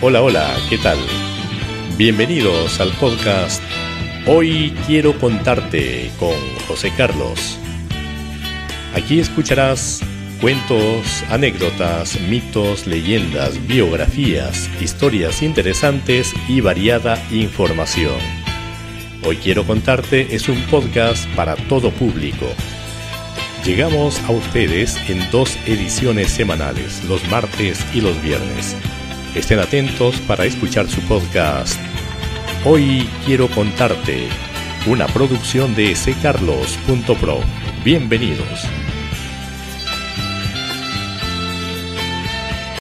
Hola, hola, ¿qué tal? Bienvenidos al podcast Hoy quiero contarte con José Carlos. Aquí escucharás cuentos, anécdotas, mitos, leyendas, biografías, historias interesantes y variada información. Hoy quiero contarte es un podcast para todo público. Llegamos a ustedes en dos ediciones semanales, los martes y los viernes. Estén atentos para escuchar su podcast. Hoy quiero contarte una producción de ccarlos.pro. Bienvenidos.